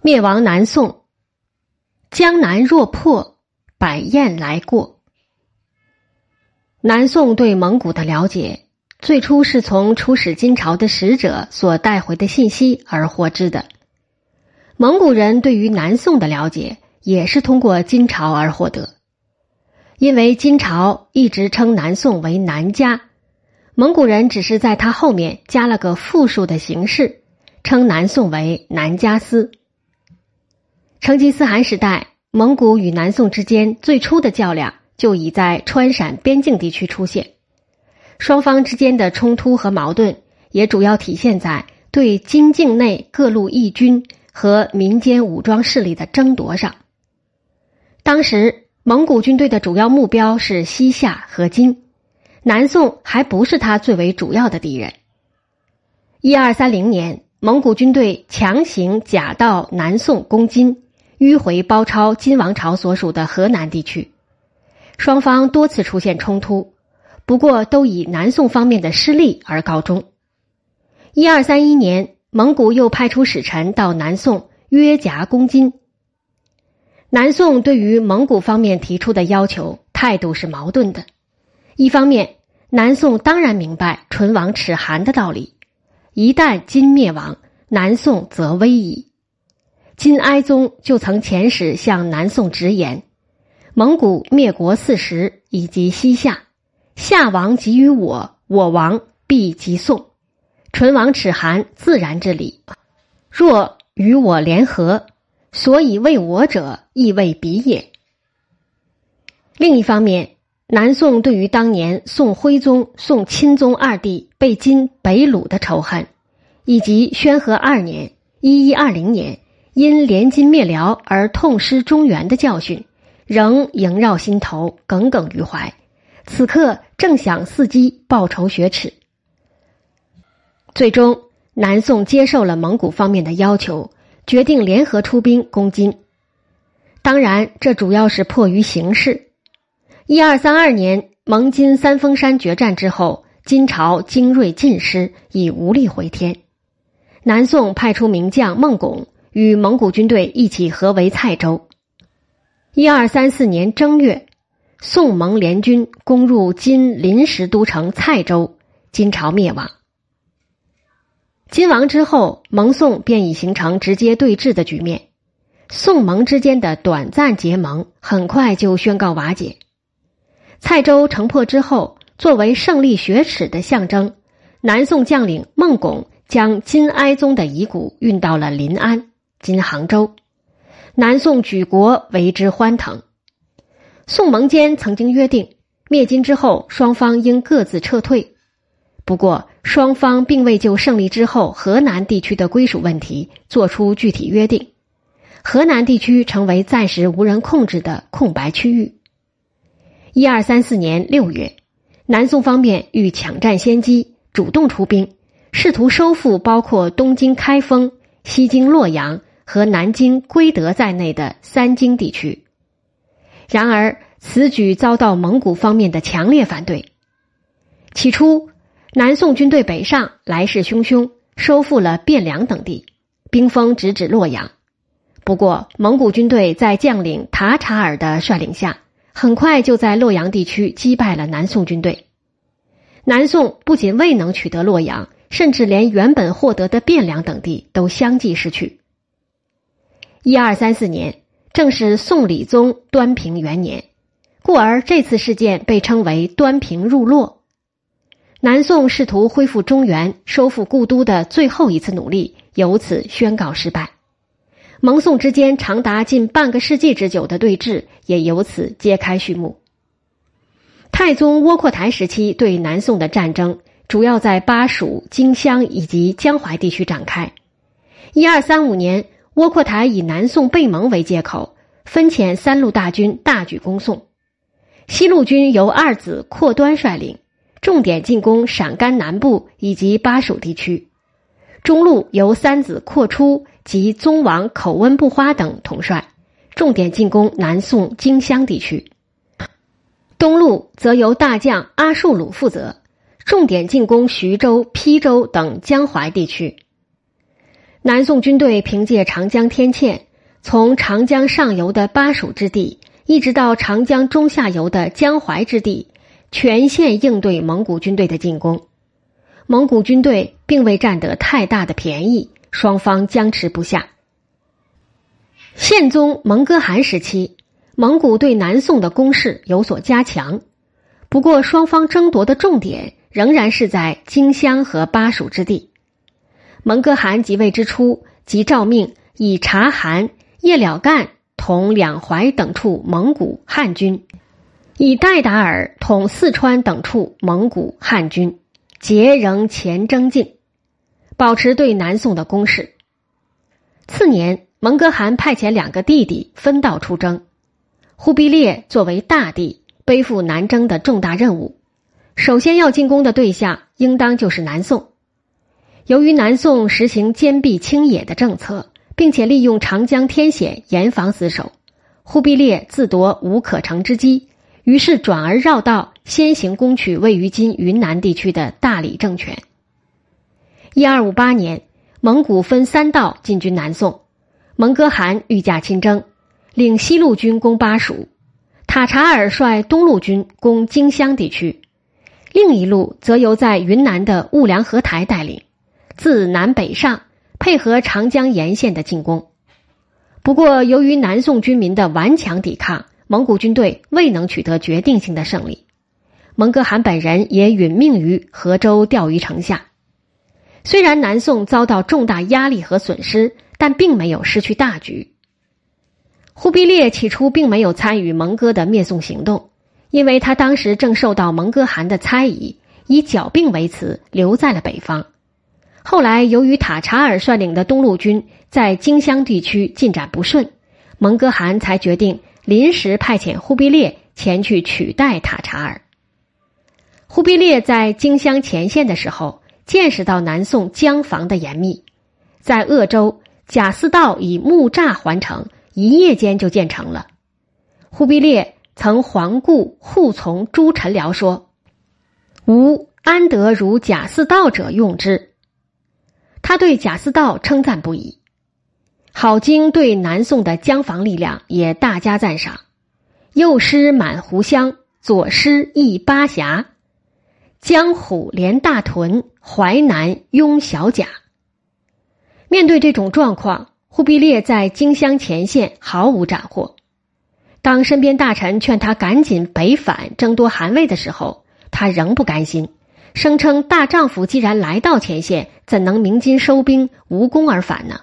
灭亡南宋，江南若破，百雁来过。南宋对蒙古的了解，最初是从出使金朝的使者所带回的信息而获知的。蒙古人对于南宋的了解，也是通过金朝而获得。因为金朝一直称南宋为南家，蒙古人只是在他后面加了个复数的形式，称南宋为南家斯。成吉思汗时代，蒙古与南宋之间最初的较量就已在川陕边境地区出现，双方之间的冲突和矛盾也主要体现在对金境内各路义军和民间武装势力的争夺上。当时，蒙古军队的主要目标是西夏和金，南宋还不是他最为主要的敌人。一二三零年，蒙古军队强行假道南宋攻金。迂回包抄金王朝所属的河南地区，双方多次出现冲突，不过都以南宋方面的失利而告终。一二三一年，蒙古又派出使臣到南宋约夹攻金。南宋对于蒙古方面提出的要求态度是矛盾的，一方面，南宋当然明白唇亡齿寒的道理，一旦金灭亡，南宋则危矣。金哀宗就曾遣使向南宋直言：“蒙古灭国四十，以及西夏，夏王给予我，我王必及宋。唇亡齿寒，自然之理。若与我联合，所以为我者，亦为彼也。”另一方面，南宋对于当年宋徽宗、宋钦宗二帝被金北虏的仇恨，以及宣和二年（一一二零年）。因联金灭辽而痛失中原的教训，仍萦绕心头，耿耿于怀。此刻正想伺机报仇雪耻。最终，南宋接受了蒙古方面的要求，决定联合出兵攻金。当然，这主要是迫于形势。一二三二年，蒙金三峰山决战之后，金朝精锐尽失，已无力回天。南宋派出名将孟拱。与蒙古军队一起合围蔡州。一二三四年正月，宋蒙联军攻入金临时都城蔡州，金朝灭亡。金亡之后，蒙宋便已形成直接对峙的局面。宋蒙之间的短暂结盟很快就宣告瓦解。蔡州城破之后，作为胜利雪耻的象征，南宋将领孟拱将金哀宗的遗骨运到了临安。今杭州，南宋举国为之欢腾。宋蒙间曾经约定，灭金之后双方应各自撤退。不过，双方并未就胜利之后河南地区的归属问题作出具体约定。河南地区成为暂时无人控制的空白区域。一二三四年六月，南宋方面欲抢占先机，主动出兵，试图收复包括东京开封、西京洛阳。和南京、归德在内的三京地区，然而此举遭到蒙古方面的强烈反对。起初，南宋军队北上，来势汹汹，收复了汴梁等地，兵锋直指洛阳。不过，蒙古军队在将领塔察尔的率领下，很快就在洛阳地区击败了南宋军队。南宋不仅未能取得洛阳，甚至连原本获得的汴梁等地都相继失去。一二三四年，正是宋理宗端平元年，故而这次事件被称为“端平入洛”。南宋试图恢复中原、收复故都的最后一次努力，由此宣告失败。蒙宋之间长达近半个世纪之久的对峙，也由此揭开序幕。太宗窝阔台时期对南宋的战争，主要在巴蜀、荆襄以及江淮地区展开。一二三五年。窝阔台以南宋被蒙为借口，分遣三路大军大举攻宋。西路军由二子阔端率领，重点进攻陕甘南部以及巴蜀地区；中路由三子阔出及宗王口温不花等统帅，重点进攻南宋荆襄地区；东路则由大将阿术鲁负责，重点进攻徐州、邳州等江淮地区。南宋军队凭借长江天堑，从长江上游的巴蜀之地，一直到长江中下游的江淮之地，全线应对蒙古军队的进攻。蒙古军队并未占得太大的便宜，双方僵持不下。宪宗蒙哥汗时期，蒙古对南宋的攻势有所加强，不过双方争夺的重点仍然是在荆襄和巴蜀之地。蒙哥汗即位之初，即诏命以察罕、叶了干统两淮等处蒙古汉军，以戴达尔统四川等处蒙古汉军，皆仍前征进，保持对南宋的攻势。次年。蒙哥汗派遣两个弟弟分道出征，忽必烈作为大帝，背负南征的重大任务。首先要进攻的对象，应当就是南宋。由于南宋实行坚壁清野的政策，并且利用长江天险严防死守，忽必烈自夺无可乘之机，于是转而绕道先行攻取位于今云南地区的大理政权。一二五八年，蒙古分三道进军南宋。蒙哥汗御驾亲征，领西路军攻巴蜀；塔察尔率东路军攻荆襄地区，另一路则由在云南的兀良合台带领，自南北上，配合长江沿线的进攻。不过，由于南宋军民的顽强抵抗，蒙古军队未能取得决定性的胜利。蒙哥汗本人也殒命于河州钓鱼城下。虽然南宋遭到重大压力和损失。但并没有失去大局。忽必烈起初并没有参与蒙哥的灭宋行动，因为他当时正受到蒙哥汗的猜疑，以剿病为辞留在了北方。后来由于塔察尔率领的东路军在荆襄地区进展不顺，蒙哥汗才决定临时派遣忽必烈前去取代塔察尔。忽必烈在荆襄前线的时候，见识到南宋江防的严密，在鄂州。贾似道以木栅环城，一夜间就建成了。忽必烈曾环顾护从朱宸辽说：“吾安得如贾似道者用之？”他对贾似道称赞不已。郝经对南宋的江防力量也大加赞赏：右师满湖湘，左师一巴峡，江虎连大屯，淮南拥小甲。面对这种状况，忽必烈在荆襄前线毫无斩获。当身边大臣劝他赶紧北返争夺汗位的时候，他仍不甘心，声称大丈夫既然来到前线，怎能鸣金收兵、无功而返呢？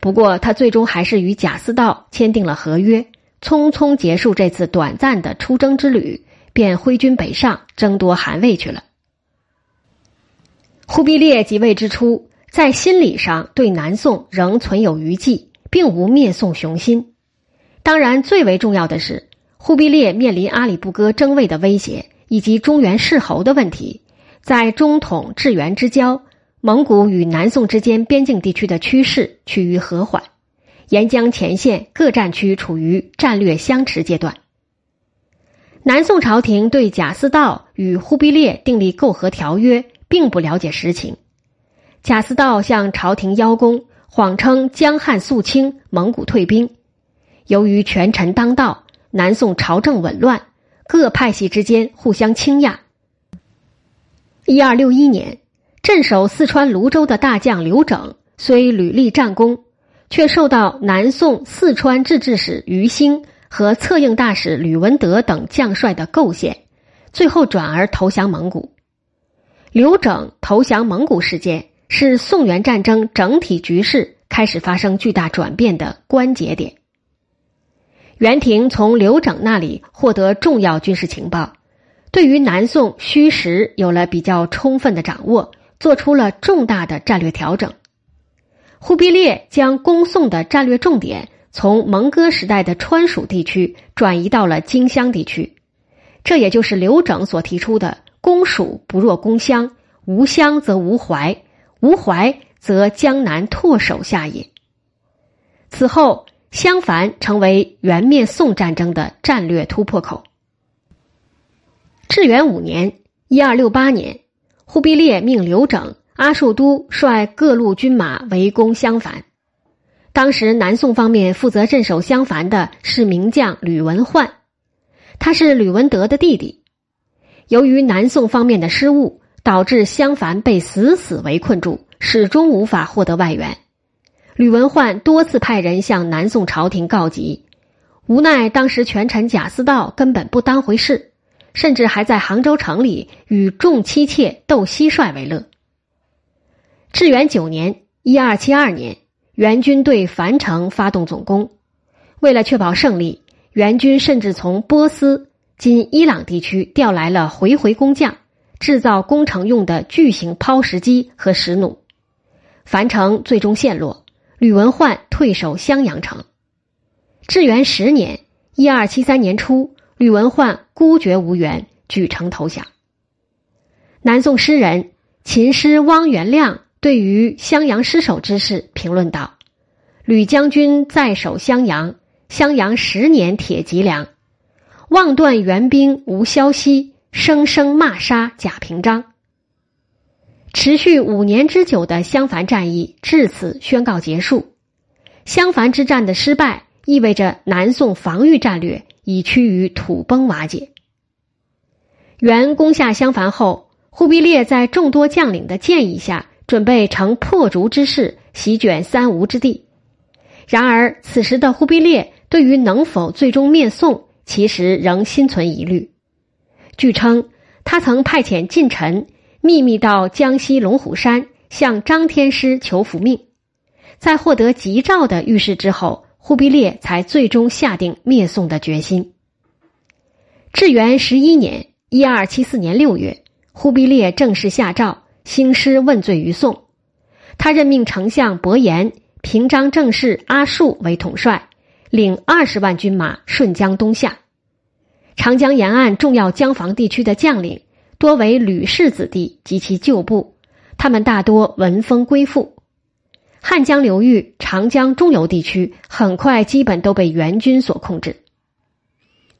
不过，他最终还是与贾似道签订了合约，匆匆结束这次短暂的出征之旅，便挥军北上争夺汗位去了。忽必烈即位之初。在心理上对南宋仍存有余悸，并无灭宋雄心。当然，最为重要的是，忽必烈面临阿里不哥争位的威胁，以及中原世侯的问题。在中统至元之交，蒙古与南宋之间边境地区的趋势趋于和缓，沿江前线各战区处于战略相持阶段。南宋朝廷对贾似道与忽必烈订立媾和条约，并不了解实情。贾似道向朝廷邀功，谎称江汉肃清，蒙古退兵。由于权臣当道，南宋朝政紊乱，各派系之间互相倾轧。一二六一年，镇守四川泸州的大将刘整虽屡立战功，却受到南宋四川制置使于兴和策应大使吕文德等将帅的构陷，最后转而投降蒙古。刘整投降蒙古事件。是宋元战争整体局势开始发生巨大转变的关节点。元廷从刘整那里获得重要军事情报，对于南宋虚实有了比较充分的掌握，做出了重大的战略调整。忽必烈将攻宋的战略重点从蒙哥时代的川蜀地区转移到了荆襄地区，这也就是刘整所提出的“攻蜀不若攻襄，无襄则无淮”。无淮则江南唾手下也。此后，襄樊成为元灭宋战争的战略突破口。至元五年（一二六八年），忽必烈命刘整阿术都率各路军马围攻襄樊。当时南宋方面负责镇守襄樊的是名将吕文焕，他是吕文德的弟弟。由于南宋方面的失误，导致襄樊被死死围困住，始终无法获得外援。吕文焕多次派人向南宋朝廷告急，无奈当时权臣贾似道根本不当回事，甚至还在杭州城里与众妻妾斗蟋蟀为乐。至元九年（一二七二年）。元军对樊城发动总攻，为了确保胜利，元军甚至从波斯（今伊朗地区）调来了回回工匠，制造攻城用的巨型抛石机和石弩。樊城最终陷落，吕文焕退守襄阳城。至元十年（一二七三年初），吕文焕孤绝无援，举城投降。南宋诗人、琴师汪元亮。对于襄阳失守之事，评论道：“吕将军在守襄阳，襄阳十年铁脊梁，望断援兵无消息，声声骂杀贾平章。”持续五年之久的襄樊战役至此宣告结束。襄樊之战的失败，意味着南宋防御战略已趋于土崩瓦解。元攻下襄樊后，忽必烈在众多将领的建议下。准备乘破竹之势席卷三吴之地，然而此时的忽必烈对于能否最终灭宋，其实仍心存疑虑。据称，他曾派遣近臣秘密到江西龙虎山向张天师求福命，在获得吉兆的预示之后，忽必烈才最终下定灭宋的决心。至元十一年（一二七四年六月），忽必烈正式下诏。兴师问罪于宋，他任命丞相伯颜、平章政事阿术为统帅，领二十万军马顺江东下。长江沿岸重要江防地区的将领多为吕氏子弟及其旧部，他们大多闻风归附。汉江流域、长江中游地区很快基本都被元军所控制。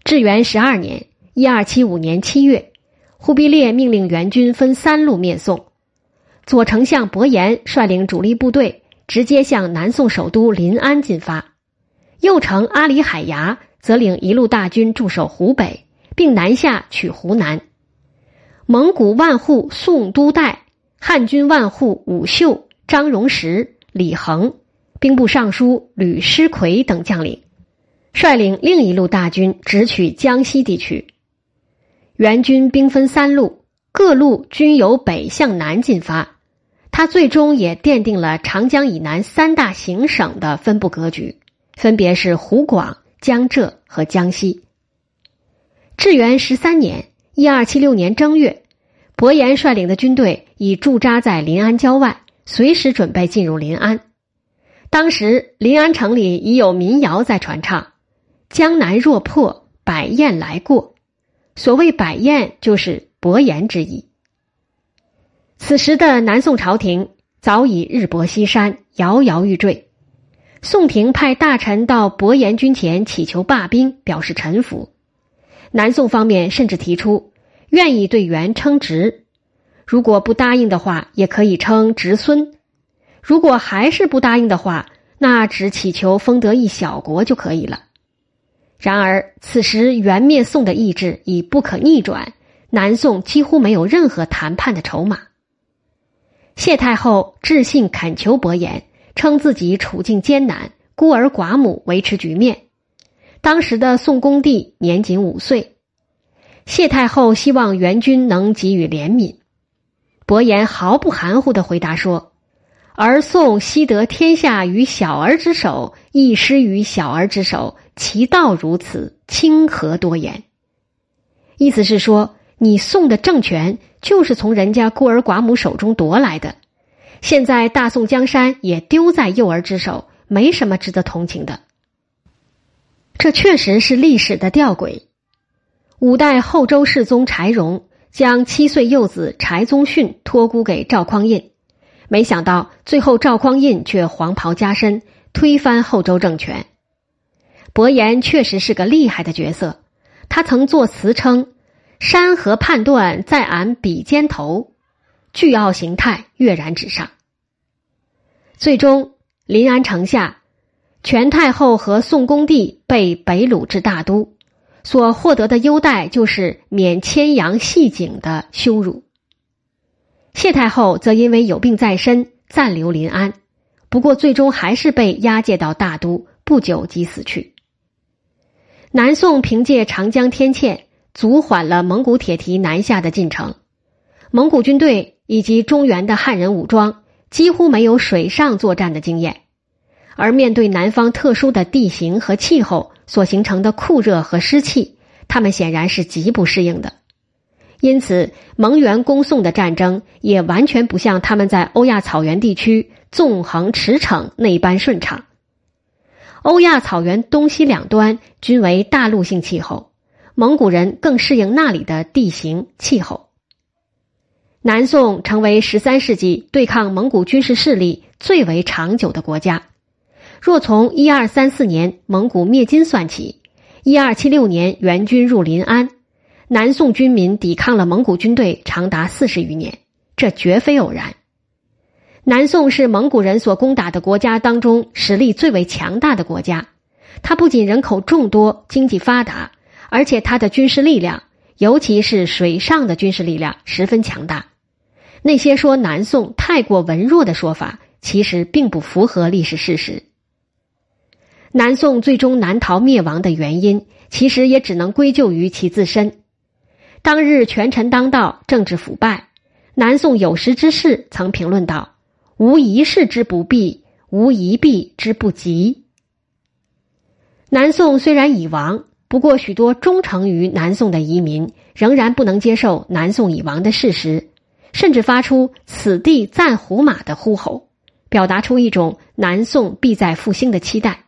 至元十二年（一二七五年）七月，忽必烈命令元军分三路灭宋。左丞相伯颜率领主力部队直接向南宋首都临安进发，右丞阿里海牙则领一路大军驻守湖北，并南下取湖南。蒙古万户宋都代、汉军万户武秀、张荣石、李恒、兵部尚书吕师奎等将领，率领另一路大军直取江西地区。元军兵分三路，各路均由北向南进发。他最终也奠定了长江以南三大行省的分布格局，分别是湖广、江浙和江西。至元十三年（一二七六年）正月，伯颜率领的军队已驻扎在临安郊外，随时准备进入临安。当时临安城里已有民谣在传唱：“江南若破，百雁来过。”所谓“百雁”，就是伯颜之意。此时的南宋朝廷早已日薄西山，摇摇欲坠。宋廷派大臣到伯颜军前祈求罢兵，表示臣服。南宋方面甚至提出愿意对元称侄，如果不答应的话，也可以称侄孙；如果还是不答应的话，那只祈求封得一小国就可以了。然而此时元灭宋的意志已不可逆转，南宋几乎没有任何谈判的筹码。谢太后致信恳求伯颜，称自己处境艰难，孤儿寡母，维持局面。当时的宋恭帝年仅五岁，谢太后希望元军能给予怜悯。伯颜毫不含糊的回答说：“而宋悉得天下于小儿之手，亦失于小儿之手，其道如此，清何多言？”意思是说。你宋的政权就是从人家孤儿寡母手中夺来的，现在大宋江山也丢在幼儿之手，没什么值得同情的。这确实是历史的吊诡。五代后周世宗柴荣将七岁幼子柴宗训托孤给赵匡胤，没想到最后赵匡胤却黄袍加身，推翻后周政权。伯颜确实是个厉害的角色，他曾作词称。山河判断在俺笔尖头，巨傲形态跃然纸上。最终，临安城下，全太后和宋恭帝被北掳至大都，所获得的优待就是免牵羊系颈的羞辱。谢太后则因为有病在身，暂留临安，不过最终还是被押解到大都，不久即死去。南宋凭借长江天堑，阻缓了蒙古铁蹄南下的进程，蒙古军队以及中原的汉人武装。几乎没有水上作战的经验，而面对南方特殊的地形和气候所形成的酷热和湿气，他们显然是极不适应的。因此，蒙元攻宋的战争也完全不像他们在欧亚草原地区纵横驰骋那般顺畅。欧亚草原东西两端均为大陆性气候，蒙古人更适应那里的地形气候。南宋成为十三世纪对抗蒙古军事势力最为长久的国家。若从一二三四年蒙古灭金算起，一二七六年元军入临安，南宋军民抵抗了蒙古军队长达四十余年，这绝非偶然。南宋是蒙古人所攻打的国家当中实力最为强大的国家，它不仅人口众多、经济发达，而且它的军事力量，尤其是水上的军事力量十分强大。那些说南宋太过文弱的说法，其实并不符合历史事实。南宋最终难逃灭亡的原因，其实也只能归咎于其自身。当日权臣当道，政治腐败。南宋有识之士曾评论道：“无一事之不避，无一弊之不及。”南宋虽然已亡，不过许多忠诚于南宋的移民仍然不能接受南宋已亡的事实。甚至发出“此地暂胡马”的呼吼，表达出一种南宋必在复兴的期待。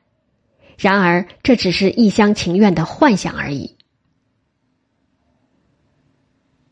然而，这只是一厢情愿的幻想而已。